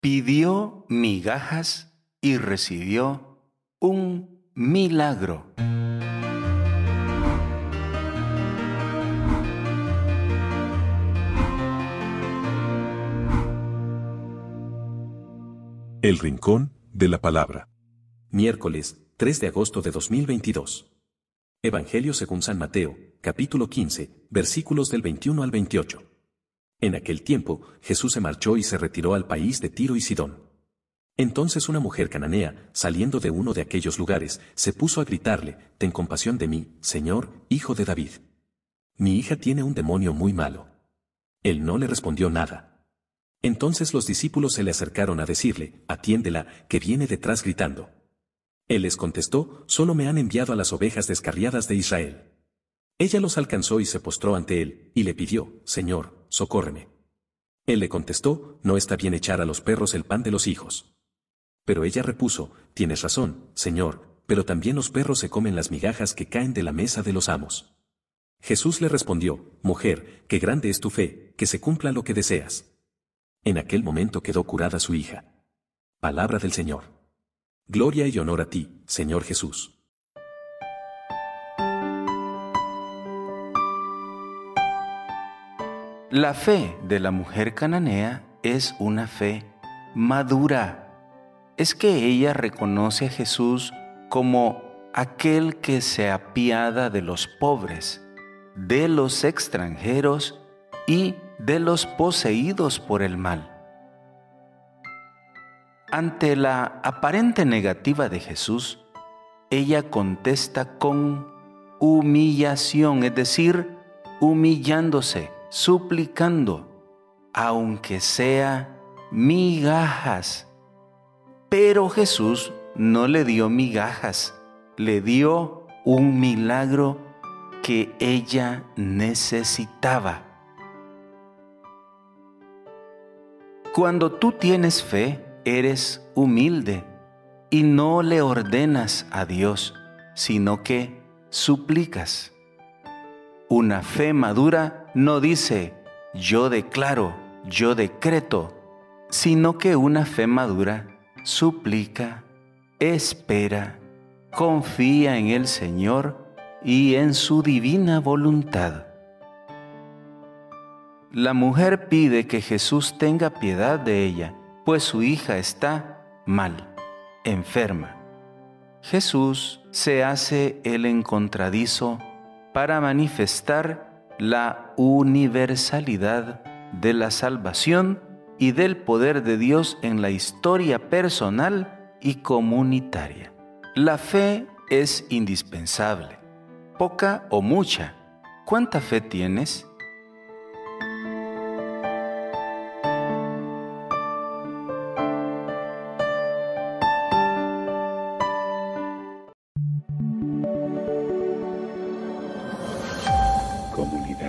pidió migajas y recibió un milagro. El Rincón de la Palabra. Miércoles 3 de agosto de 2022. Evangelio según San Mateo, capítulo 15, versículos del 21 al 28. En aquel tiempo, Jesús se marchó y se retiró al país de Tiro y Sidón. Entonces una mujer cananea, saliendo de uno de aquellos lugares, se puso a gritarle, Ten compasión de mí, Señor, hijo de David. Mi hija tiene un demonio muy malo. Él no le respondió nada. Entonces los discípulos se le acercaron a decirle, Atiéndela, que viene detrás gritando. Él les contestó, Solo me han enviado a las ovejas descarriadas de Israel. Ella los alcanzó y se postró ante él, y le pidió, Señor, socórreme. Él le contestó, No está bien echar a los perros el pan de los hijos. Pero ella repuso, Tienes razón, Señor, pero también los perros se comen las migajas que caen de la mesa de los amos. Jesús le respondió, Mujer, qué grande es tu fe, que se cumpla lo que deseas. En aquel momento quedó curada su hija. Palabra del Señor. Gloria y honor a ti, Señor Jesús. La fe de la mujer cananea es una fe madura. Es que ella reconoce a Jesús como aquel que se apiada de los pobres, de los extranjeros y de los poseídos por el mal. Ante la aparente negativa de Jesús, ella contesta con humillación, es decir, humillándose suplicando, aunque sea migajas. Pero Jesús no le dio migajas, le dio un milagro que ella necesitaba. Cuando tú tienes fe, eres humilde y no le ordenas a Dios, sino que suplicas. Una fe madura no dice yo declaro, yo decreto, sino que una fe madura suplica, espera, confía en el Señor y en su divina voluntad. La mujer pide que Jesús tenga piedad de ella, pues su hija está mal, enferma. Jesús se hace el encontradizo para manifestar la universalidad de la salvación y del poder de Dios en la historia personal y comunitaria. La fe es indispensable, poca o mucha. ¿Cuánta fe tienes?